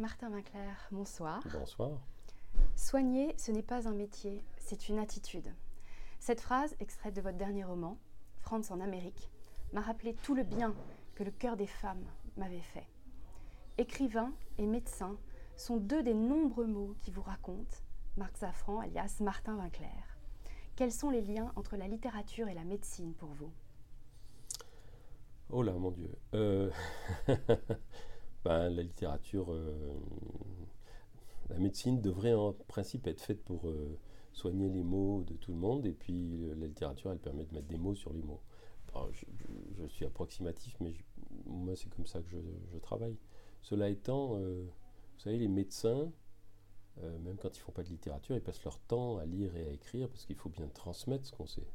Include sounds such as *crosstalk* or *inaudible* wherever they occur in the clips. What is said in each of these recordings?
Martin Vinclair, bonsoir. Bonsoir. Soigner, ce n'est pas un métier, c'est une attitude. Cette phrase, extraite de votre dernier roman, France en Amérique, m'a rappelé tout le bien que le cœur des femmes m'avait fait. Écrivain et médecin sont deux des nombreux mots qui vous racontent Marc Zafran, alias Martin Vinclair. Quels sont les liens entre la littérature et la médecine pour vous? Oh là, mon Dieu. Euh, *laughs* ben, la littérature, euh, la médecine devrait en principe être faite pour euh, soigner les mots de tout le monde, et puis la littérature, elle permet de mettre des mots sur les mots. je, suis approximatif, mais moi, c'est comme ça que je, travaille. Cela étant, vous savez, les médecins, même quand ils font pas de littérature, ils passent leur temps à lire et à écrire parce qu'il faut bien transmettre ce qu'on sait.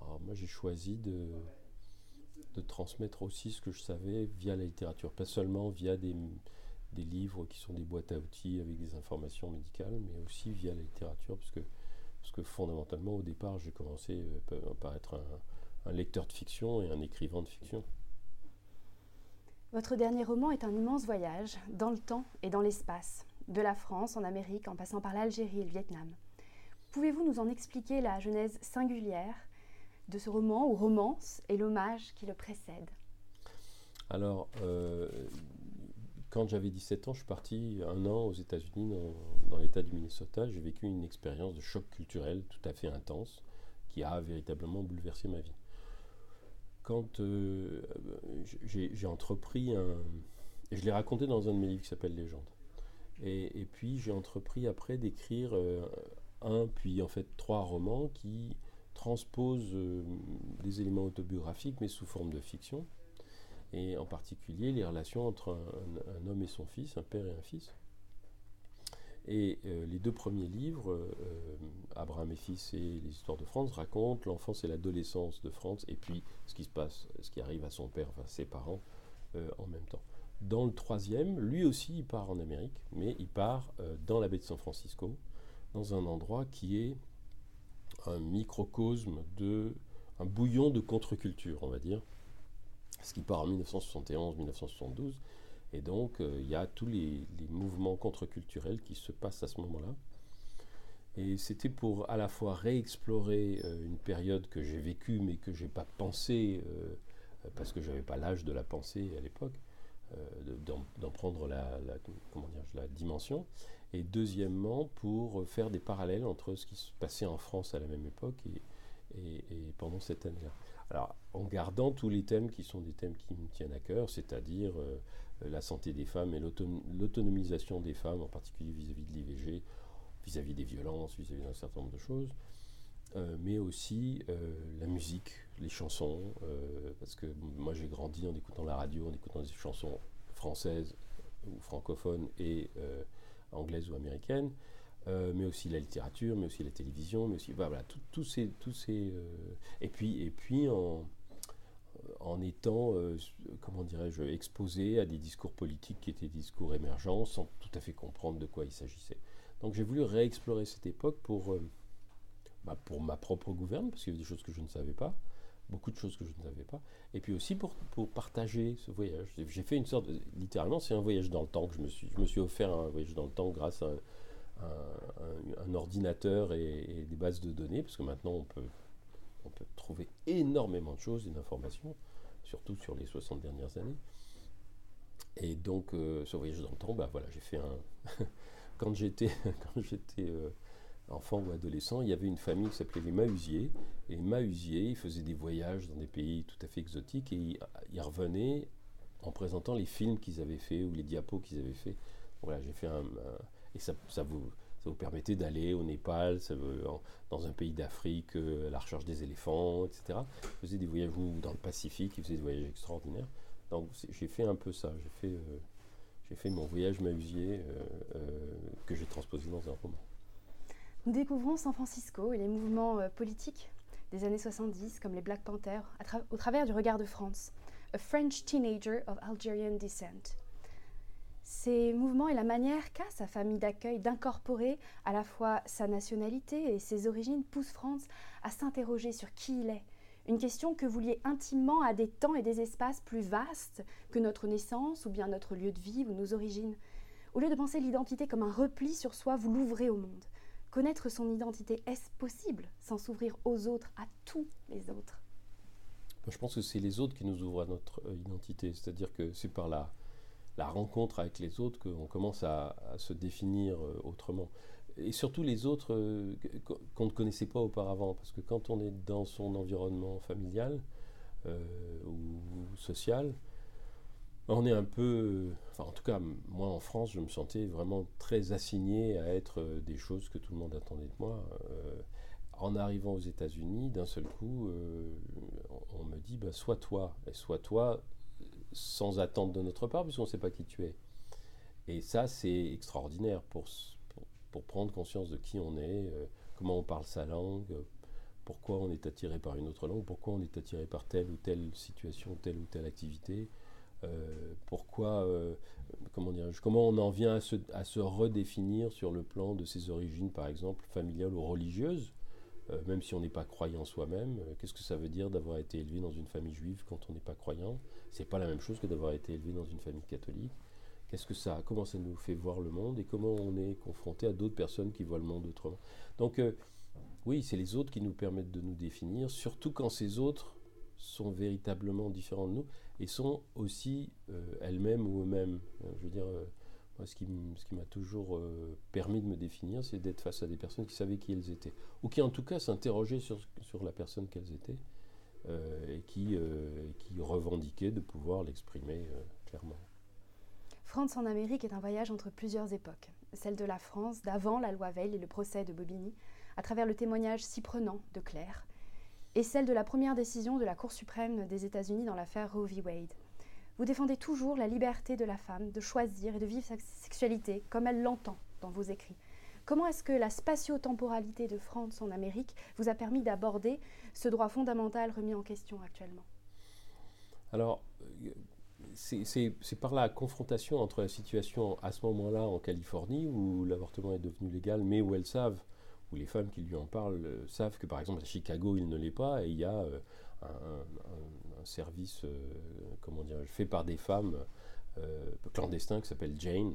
Alors moi, j'ai choisi de de transmettre aussi ce que je savais via la littérature, pas seulement via des, livres qui sont des boîtes à outils avec des informations médicales, mais aussi via la littérature, parce que, parce que fondamentalement, au départ, j'ai commencé euh, par être un, lecteur de fiction et un écrivain de fiction. Votre dernier roman est un immense voyage dans le temps et dans l'espace, de la France en Amérique en passant par l'Algérie et le Vietnam. Pouvez-vous nous en expliquer la genèse singulière de ce roman ou romance et l'hommage qui le précède Alors, euh, quand j'avais 17 ans, je suis parti un an aux États-Unis, dans, l'État du Minnesota. J'ai vécu une expérience de choc culturel tout à fait intense qui a véritablement bouleversé ma vie. Quand euh, j'ai entrepris un. Je l'ai raconté dans un de mes livres qui s'appelle Légende. Et, puis j'ai entrepris après d'écrire euh, un, puis en fait trois romans qui transpose euh, des éléments autobiographiques, mais sous forme de fiction, et en particulier les relations entre un, homme et son fils, un père et un fils. Et euh, les deux premiers livres, euh, Abraham et fils et les histoires de France, racontent l'enfance et l'adolescence de France, et puis ce qui se passe, ce qui arrive à son père, enfin ses parents, en même temps. Dans le troisième, lui aussi, il part en Amérique, mais il part dans la baie de San Francisco, dans un endroit qui est un microcosme de un bouillon de contre-culture, on va dire, ce qui part en 1971-1972. Et donc, euh, il y a tous les, mouvements contre-culturels qui se passent à ce moment-là. Et c'était pour à la fois réexplorer euh, une période que j'ai vécue, mais que je n'ai pas pensé, euh, parce que je n'avais pas l'âge de la penser à l'époque, d'en prendre la, comment dire, la dimension, et deuxièmement pour faire des parallèles entre ce qui se passait en France à la même époque et, pendant cette année-là. Alors, en gardant tous les thèmes qui sont des thèmes qui me tiennent à cœur, c'est-à-dire euh, la santé des femmes et l'autonomisation des femmes, en particulier vis-à-vis de l'IVG, vis-à-vis des violences, vis-à-vis d'un certain nombre de choses, euh, mais aussi euh, la musique, les chansons, parce que moi j'ai grandi en écoutant la radio, en écoutant des chansons françaises ou francophones et anglaise ou américaine, euh, mais aussi la littérature, mais aussi la télévision, mais aussi voilà, tous ces, tous ces euh, et puis et puis en, en étant euh, comment dirais-je exposé à des discours politiques qui étaient des discours émergents sans tout à fait comprendre de quoi il s'agissait. Donc j'ai voulu réexplorer cette époque pour bah, pour ma propre gouverne parce qu'il y avait des choses que je ne savais pas beaucoup de choses que je ne savais pas. Et puis aussi pour, pour partager ce voyage. J'ai fait une sorte, littéralement, c'est un voyage dans le temps que je me suis, je me suis offert un voyage dans le temps grâce à un, ordinateur et, des bases de données, parce que maintenant on peut, on peut trouver énormément de choses d'informations, surtout sur les 60 dernières années. Et donc, euh, ce voyage dans le temps, bah voilà, j'ai fait un. *laughs* quand j'étais, *laughs* quand j'étais euh, enfant ou adolescent, il y avait une famille qui s'appelait les Mahusiers. Et Mahusiers, ils faisaient des voyages dans des pays tout à fait exotiques et ils, revenaient en présentant les films qu'ils avaient faits ou les diapos qu'ils avaient faits. Voilà, j'ai fait un, et ça, vous, ça vous permettait d'aller au Népal, ça dans un pays d'Afrique euh, à la recherche des éléphants, etc. Ils faisaient des voyages dans le Pacifique, ils faisaient des voyages extraordinaires. Donc j'ai fait un peu ça. J'ai fait, euh, j'ai fait mon voyage Mahusier euh, que j'ai transposé dans un roman. Nous découvrons San Francisco et les mouvements euh, politiques des années 70, comme les Black Panthers, au travers du regard de France, A French Teenager of Algerian Descent. Ces mouvements et la manière qu'a sa famille d'accueil d'incorporer à la fois sa nationalité et ses origines poussent France à s'interroger sur qui il est, une question que vous liez intimement à des temps et des espaces plus vastes que notre naissance ou bien notre lieu de vie ou nos origines. Au lieu de penser l'identité comme un repli sur soi, vous l'ouvrez au monde. Connaître son identité, est-ce possible sans s'ouvrir aux autres, à tous les autres? Je pense que c'est les autres qui nous ouvrent à notre euh, identité. C'est-à-dire que c'est par la, la rencontre avec les autres qu'on commence à, se définir euh, autrement. Et surtout les autres euh, qu'on ne connaissait pas auparavant. Parce que quand on est dans son environnement familial ou social, on est un peu, en tout cas moi en France, je me sentais vraiment très assigné à être euh, des choses que tout le monde attendait de moi. Euh, en arrivant aux États-Unis, d'un seul coup, euh, on, me dit, bah, sois toi, et sois toi sans attente de notre part, puisqu'on ne sait pas qui tu es. Et ça, c'est extraordinaire pour, pour, prendre conscience de qui on est, comment on parle sa langue, pourquoi on est attiré par une autre langue, pourquoi on est attiré par telle ou telle situation, telle ou telle activité. Euh, pourquoi, euh, comment, dire, comment on en vient à se, à se, redéfinir sur le plan de ses origines, par exemple, familiales ou religieuses, euh, même si on n'est pas croyant soi-même. Qu'est-ce que ça veut dire d'avoir été élevé dans une famille juive quand on n'est pas croyant? C'est pas la même chose que d'avoir été élevé dans une famille catholique. Qu'est-ce que ça, comment ça nous fait voir le monde et comment on est confronté à d'autres personnes qui voient le monde autrement? Donc oui, c'est les autres qui nous permettent de nous définir, surtout quand ces autres sont véritablement différents de nous et sont aussi euh, elles-mêmes ou eux-mêmes. Euh, je veux dire, euh, ce qui m'a toujours permis de me définir, c'est d'être face à des personnes qui savaient qui elles étaient, ou qui en tout cas s'interrogeaient sur, la personne qu'elles étaient, et qui, qui revendiquaient de pouvoir l'exprimer clairement. France en Amérique est un voyage entre plusieurs époques, celle de la France d'avant la loi Veil et le procès de Bobigny, à travers le témoignage si prenant de Claire, et celle de la première décision de la Cour suprême des États-Unis dans l'affaire Roe v. Wade. Vous défendez toujours la liberté de la femme de choisir et de vivre sa sexualité comme elle l'entend dans vos écrits. Comment est-ce que la spatio-temporalité de France en Amérique vous a permis d'aborder ce droit fondamental remis en question actuellement? Alors, c'est par la confrontation entre la situation à ce moment-là en Californie, où l'avortement est devenu légal, mais où elles savent où les femmes qui lui en parlent euh, savent que par exemple à Chicago il ne l'est pas et il y a euh, un, service euh, comment fait par des femmes clandestins qui s'appelle Jane.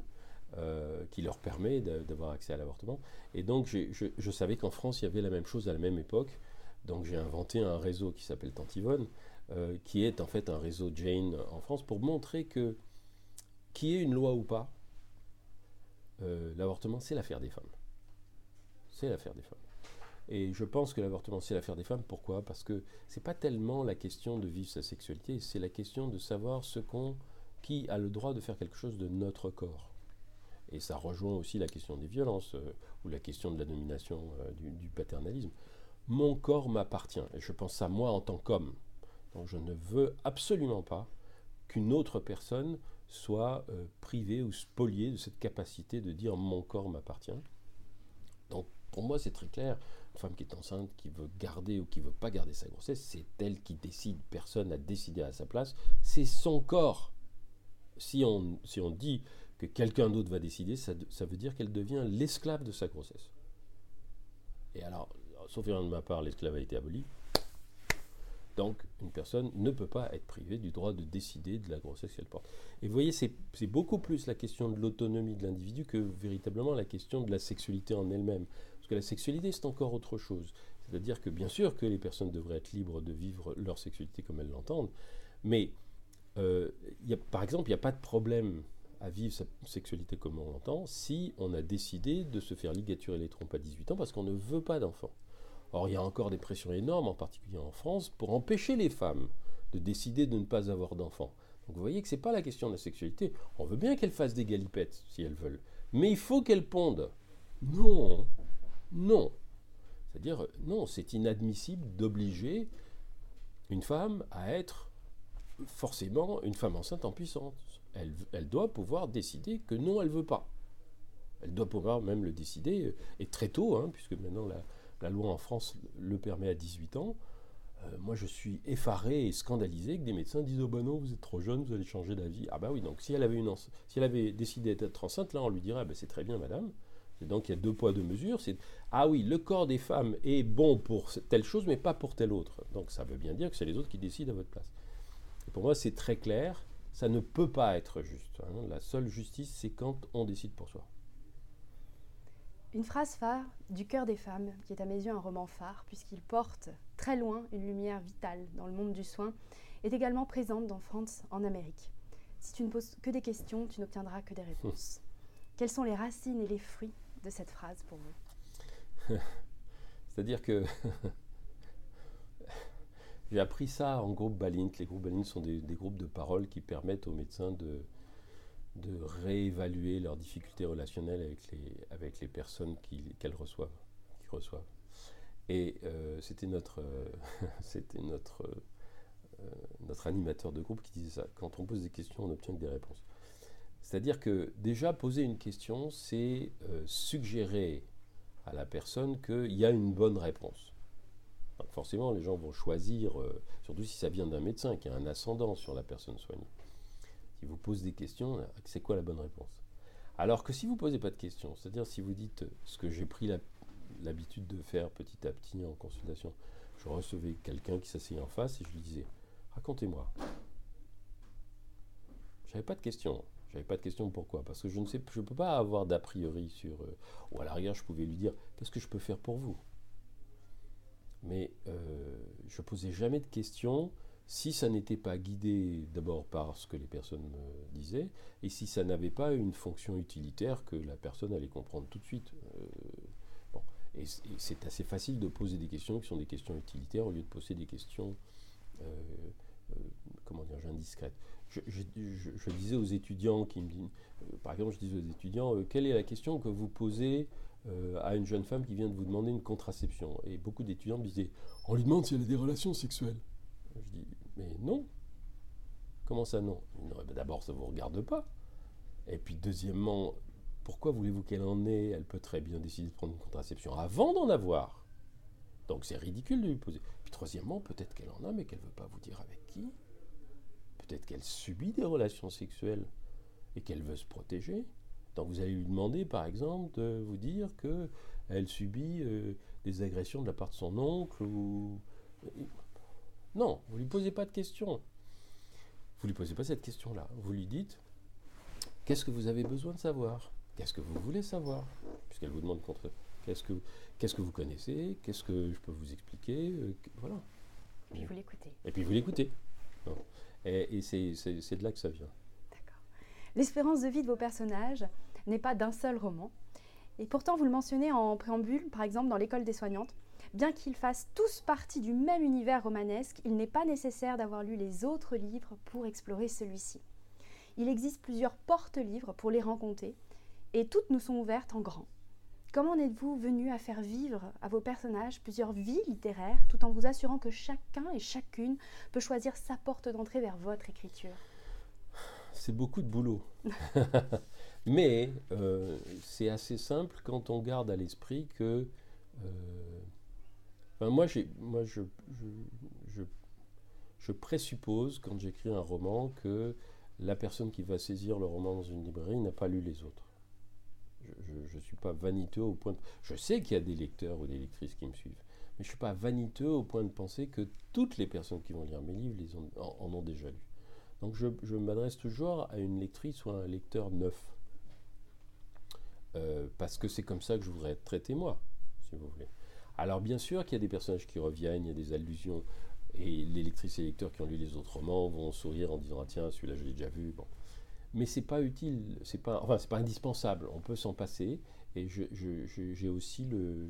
qui leur permet d'avoir accès à l'avortement. Et donc je, savais qu'en France il y avait la même chose à la même époque. Donc j'ai inventé un réseau qui s'appelle Tantivone, qui est en fait un réseau Jane en France pour montrer que qui est une loi ou pas, l'avortement c'est l'affaire des femmes l'affaire des femmes. Et je pense que l'avortement, c'est l'affaire des femmes. Pourquoi? Parce que c'est pas tellement la question de vivre sa sexualité, c'est la question de savoir ce qu'on, qui a le droit de faire quelque chose de notre corps. Et ça rejoint aussi la question des violences euh, ou la question de la domination euh, du, paternalisme. Mon corps m'appartient et je pense à moi en tant qu'homme. Donc je ne veux absolument pas qu'une autre personne soit euh, privée ou spoliée de cette capacité de dire mon corps m'appartient. Donc pour moi, c'est très clair. Une femme qui est enceinte, qui veut garder ou qui veut pas garder sa grossesse, c'est elle qui décide. Personne n'a décidé à sa place. C'est son corps. Si on, si on dit que quelqu'un d'autre va décider, ça, veut dire qu'elle devient l'esclave de sa grossesse. Et alors, sauf erreur de ma part, l'esclave a été aboli. Donc, une personne ne peut pas être privée du droit de décider de la grossesse qu'elle porte. Et vous voyez, c'est beaucoup plus la question de l'autonomie de l'individu que véritablement la question de la sexualité en elle-même. Que la sexualité, c'est encore autre chose. C'est-à-dire que bien sûr que les personnes devraient être libres de vivre leur sexualité comme elles l'entendent, mais euh, y par exemple, il n'y a pas de problème à vivre sa sexualité comme on l'entend si on a décidé de se faire ligaturer les trompes à 18 ans parce qu'on ne veut pas d'enfants. Or, il y a encore des pressions énormes, en particulier en France, pour empêcher les femmes de décider de ne pas avoir d'enfants. Donc vous voyez que ce n'est pas la question de la sexualité. On veut bien qu'elles fassent des galipettes, si elles veulent. Mais il faut qu'elles pondent. Non, non. C'est-à-dire, non, c'est inadmissible d'obliger une femme à être forcément une femme enceinte en puissance. Elle, doit pouvoir décider que non, elle ne veut pas. Elle doit pouvoir même le décider, et très tôt, hein, puisque maintenant la, loi en France le permet à 18 ans. Euh, moi, je suis effaré et scandalisé que des médecins disent Oh ben non, vous êtes trop jeune, vous allez changer d'avis. Ah bah oui, donc si elle avait, une si elle avait décidé d'être enceinte, là, on lui dirait ah ben, C'est très bien, madame. Et donc il y a deux poids, deux mesures. C'est Ah oui, le corps des femmes est bon pour telle chose, mais pas pour telle autre. Donc ça veut bien dire que c'est les autres qui décident à votre place. Et pour moi, c'est très clair ça ne peut pas être juste. hein. La seule justice, c'est quand on décide pour soi. Une phrase phare du cœur des femmes, qui est à mes yeux un roman phare, puisqu'il porte très loin une lumière vitale dans le monde du soin, est également présente dans France en Amérique. Si tu ne poses que des questions, tu n'obtiendras que des *laughs* réponses. Quelles sont les racines et les fruits de cette phrase pour vous *laughs* C'est-à-dire que *laughs* j'ai appris ça en groupe Balint. Les groupes Balint sont des, groupes de parole qui permettent aux médecins de, réévaluer leurs difficultés relationnelles avec les, personnes qu'elles reçoivent. Et euh, c'était notre, euh, *laughs* euh, notre animateur de groupe qui disait ça. Quand on pose des questions, on n'obtient que des réponses. C'est-à-dire que déjà poser une question, c'est euh, suggérer à la personne qu'il y a une bonne réponse. Donc forcément, les gens vont choisir, euh, surtout si ça vient d'un médecin qui a un ascendant sur la personne soignée. Si vous posez des questions, c'est quoi la bonne réponse? Alors que si vous ne posez pas de questions, c'est-à-dire si vous dites euh, ce que j'ai pris l'habitude de faire petit à petit en consultation, je recevais quelqu'un qui s'asseyait en face et je lui disais racontez-moi. J'avais pas de questions. J'avais pas de questions pourquoi Parce que je ne sais, je peux pas avoir d'a priori sur. euh, ou à la rigueur, je pouvais lui dire qu'est-ce que je peux faire pour vous? Mais euh, je posais jamais de questions si ça n'était pas guidé d'abord par ce que les personnes me disaient et si ça n'avait pas une fonction utilitaire que la personne allait comprendre tout de suite. Euh, bon. Et c'est assez facile de poser des questions qui sont des questions utilitaires au lieu de poser des questions, euh, comment dire, indiscrètes. Je, je- disais aux étudiants qui me disent, euh, par exemple, je disais aux étudiants, euh, quelle est la question que vous posez euh, à une jeune femme qui vient de vous demander une contraception? Et beaucoup d'étudiants me disaient, on lui demande si elle a des relations sexuelles. Je dis, mais non. Comment ça non? Non, D'abord, ça ne vous regarde pas. Et puis, deuxièmement, pourquoi voulez-vous qu'elle en ait? Elle peut très bien décider de prendre une contraception avant d'en avoir. Donc, c'est ridicule de lui poser. Puis, troisièmement, peut-être qu'elle en a, mais qu'elle ne veut pas vous dire avec qui. Peut-être qu'elle subit des relations sexuelles et qu'elle veut se protéger. Donc, vous allez lui demander, par exemple, de vous dire que elle subit euh, des agressions de la part de son oncle ou. Non, vous ne lui posez pas de questions. Vous ne lui posez pas cette question-là. Vous lui dites qu'est-ce que vous avez besoin de savoir? Qu'est-ce que vous voulez savoir? Puisqu'elle vous demande contre. Qu'est-ce que, qu'est-ce que vous connaissez? Qu'est-ce que je peux vous expliquer? Euh, Voilà. Puis vous l'écoutez. Et puis vous l'écoutez. Et, c'est de là que ça vient. D'accord. L'espérance de vie de vos personnages n'est pas d'un seul roman. Et pourtant, vous le mentionnez en préambule, par exemple dans l'école des soignantes, bien qu'ils fassent tous partie du même univers romanesque, il n'est pas nécessaire d'avoir lu les autres livres pour explorer celui-ci. Il existe plusieurs porte-livres pour les rencontrer, et toutes nous sont ouvertes en grand. Comment en êtes-vous venu à faire vivre à vos personnages plusieurs vies littéraires, tout en vous assurant que chacun et chacune peut choisir sa porte d'entrée vers votre écriture? C'est beaucoup de boulot. *laughs* Mais euh, c'est assez simple quand on garde à l'esprit que. euh, moi, moi je, je, je, je présuppose, quand j'écris un roman, que la personne qui va saisir le roman dans une librairie n'a pas lu les autres. Je ne suis pas vaniteux au point de... Je sais qu'il y a des lecteurs ou des lectrices qui me suivent, mais je ne suis pas vaniteux au point de penser que toutes les personnes qui vont lire mes livres les ont, en, ont déjà lu. Donc je, m'adresse toujours à une lectrice ou à un lecteur neuf. Euh, parce que c'est comme ça que je voudrais être traité moi, si vous voulez. Alors bien sûr qu'il y a des personnages qui reviennent, il y a des allusions, et les lectrices et lecteurs qui ont lu les autres romans vont sourire en disant ah tiens celui-là je l'ai déjà vu. Bon. Mais c'est pas utile, c'est pas, enfin c'est pas indispensable. On peut s'en passer. Et j'ai aussi le,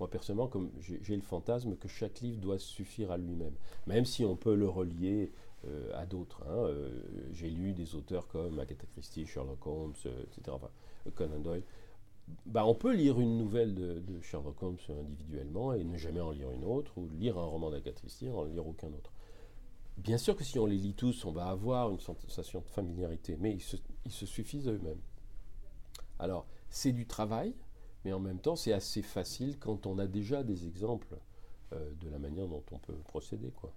moi personnellement comme j'ai, le fantasme que chaque livre doit suffire à lui-même, même si on peut le relier euh, à d'autres. Hein. Euh, j'ai lu des auteurs comme Agatha Christie, Sherlock Holmes, euh, etc. Conan Doyle. Bah, on peut lire une nouvelle de, de, Sherlock Holmes individuellement et ne jamais en lire une autre, ou lire un roman d'Agatha Christie et en lire aucun autre. Bien sûr que si on les lit tous, on va avoir une sensation de familiarité, mais ils se, suffisent eux-mêmes. Alors, c'est du travail, mais en même temps, c'est assez facile quand on a déjà des exemples euh, de la manière dont on peut procéder. Quoi.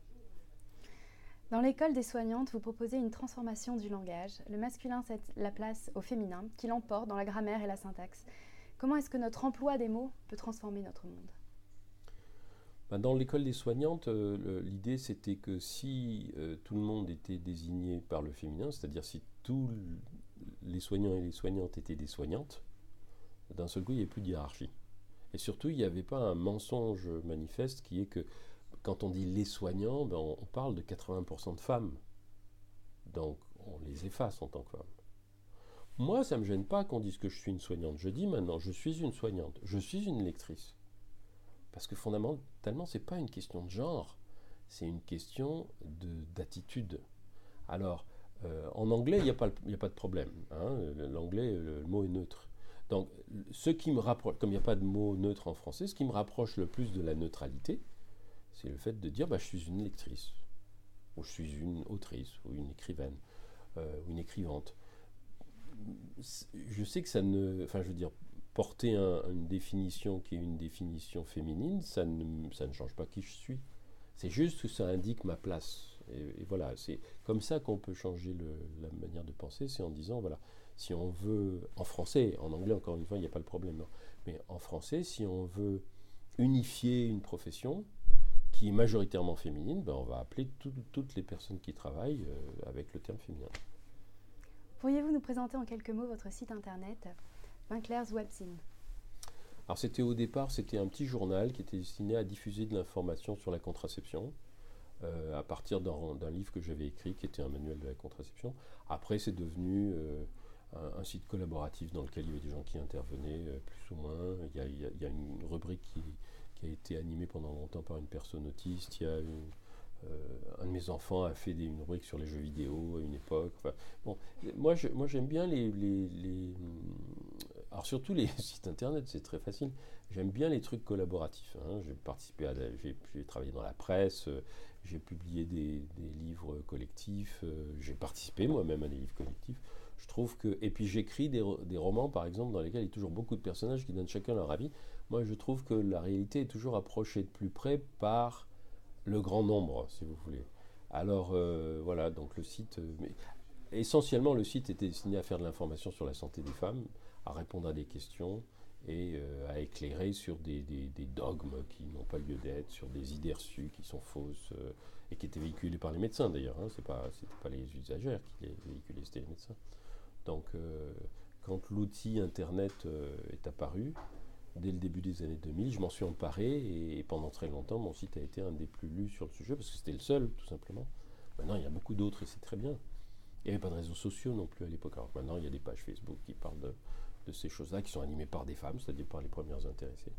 Dans l'école des soignantes, vous proposez une transformation du langage. Le masculin cède la place au féminin, qui l'emporte dans la grammaire et la syntaxe. Comment est-ce que notre emploi des mots peut transformer notre monde? Ben, dans l'école des soignantes, euh, l'idée c'était que si euh, tout le monde était désigné par le féminin, c'est-à-dire si tous les soignants et les soignantes étaient des soignantes, d'un seul coup il n'y avait plus de hiérarchie. Et surtout, il n'y avait pas un mensonge manifeste qui est que quand on dit les soignants, ben, on, parle de 80% de femmes. Donc on les efface en tant que femmes. Moi, ça ne me gêne pas qu'on dise que je suis une soignante. Je dis maintenant, je suis une soignante, je suis une lectrice. Parce que fondamentalement, ce n'est pas une question de genre, c'est une question d'attitude. Alors, euh, en anglais, il n'y a, pas de problème. Hein. L'anglais, le, mot est neutre. Donc, ce qui me rapproche, comme il n'y a pas de mot neutre en français, ce qui me rapproche le plus de la neutralité, c'est le fait de dire bah, je suis une lectrice, ou je suis une autrice, ou une écrivaine, euh, ou une écrivante je sais que ça ne. Enfin, je veux dire, porter une définition qui est une définition féminine, ça ne, change pas qui je suis. C'est juste que ça indique ma place. Et, voilà, c'est comme ça qu'on peut changer la manière de penser, c'est en disant, voilà, si on veut, en français, en anglais encore une fois, il n'y a pas le problème, mais en français, si on veut unifier une profession qui est majoritairement féminine, ben on va appeler toutes les personnes qui travaillent euh, avec le terme féminin. Pourriez-vous nous présenter en quelques mots votre site internet, Alors c'était au départ, c'était un petit journal qui était destiné à diffuser de l'information sur la contraception. Euh, à partir d'un livre que j'avais écrit qui était un manuel de la contraception. Après, c'est devenu euh, un, site collaboratif dans lequel il y avait des gens qui intervenaient euh, plus ou moins. Il y, a, une rubrique qui, a été animée pendant longtemps par une personne autiste. Un de mes enfants a fait une rubrique sur les jeux vidéo à une époque. moi, j'aime bien les, alors surtout les *laughs* sites internet, c'est très facile. J'aime bien les trucs collaboratifs. Hein. J'ai participé j'ai, travaillé dans la presse, euh, j'ai publié des, livres collectifs, euh, j'ai participé moi-même à des livres collectifs. Je trouve que, et puis j'écris des, romans, par exemple, dans lesquels il y a toujours beaucoup de personnages qui donnent chacun leur avis. Moi, je trouve que la réalité est toujours approchée de plus près par le grand nombre, si vous voulez. Alors euh, voilà, donc le site, mais essentiellement le site était destiné à faire de l'information sur la santé des femmes, à répondre à des questions et euh, à éclairer sur des, dogmes qui n'ont pas lieu d'être, sur des idées reçues qui sont fausses et qui étaient véhiculées par les médecins d'ailleurs. Hein, c'est pas, pas les usagères qui les véhiculaient, c'était les médecins. Donc quand l'outil Internet est apparu, dès le début des années 2000. Je m'en suis emparé et pendant très longtemps, mon site a été un des plus lus sur le sujet parce que c'était le seul, tout simplement. Maintenant, il y a beaucoup d'autres et c'est très bien. Il n'y avait pas de réseaux sociaux non plus à l'époque. Alors maintenant, il y a des pages Facebook qui parlent de, ces choses-là, qui sont animées par des femmes, c'est-à-dire par les premières intéressées.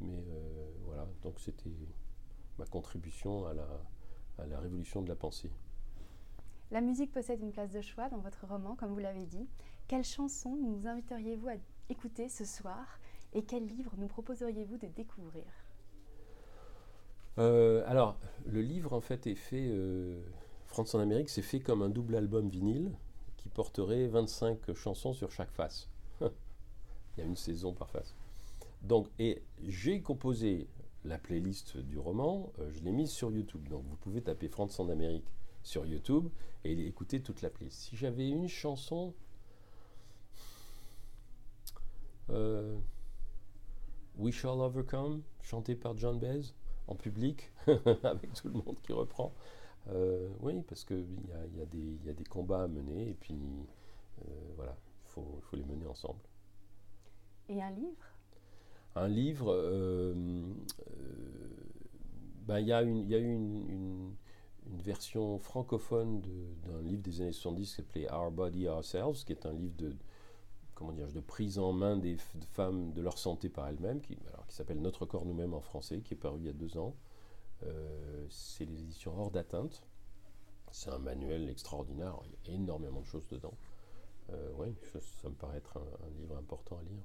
Mais euh, voilà, donc c'était ma contribution à la, à la révolution de la pensée. La musique possède une place de choix dans votre roman, comme vous l'avez dit. Quelle chanson nous inviteriez-vous à écouter ce soir et quel livre nous proposeriez-vous de découvrir? Euh, Alors, le livre en fait est fait, euh, France en Amérique, c'est fait comme un double album vinyle qui porterait 25 chansons sur chaque face. Il y a une saison par face. Donc, et j'ai composé la playlist du roman, euh, je l'ai mise sur YouTube. Donc, vous pouvez taper France en Amérique sur YouTube et écouter toute la playlist. Si j'avais une chanson. We Shall Overcome, chanté par John Baez en public, *laughs* avec tout le monde qui reprend. Euh, oui, parce qu'il y y, a des combats à mener et puis euh, voilà, il faut, les mener ensemble. Et un livre? Un livre, euh, ben, il y a, eu une, version francophone d'un livre des années 70 qui s'appelait Our Body Ourselves, qui est un livre de, comment dire, de prise en main des femmes de leur santé par elles-mêmes, qui, qui s'appelle Notre corps nous-mêmes en français, qui est paru il y a deux ans. Euh, c'est les éditions Hors d'atteinte. C'est un manuel extraordinaire, il y a énormément de choses dedans. Euh, oui, ça me paraît être un livre important à lire.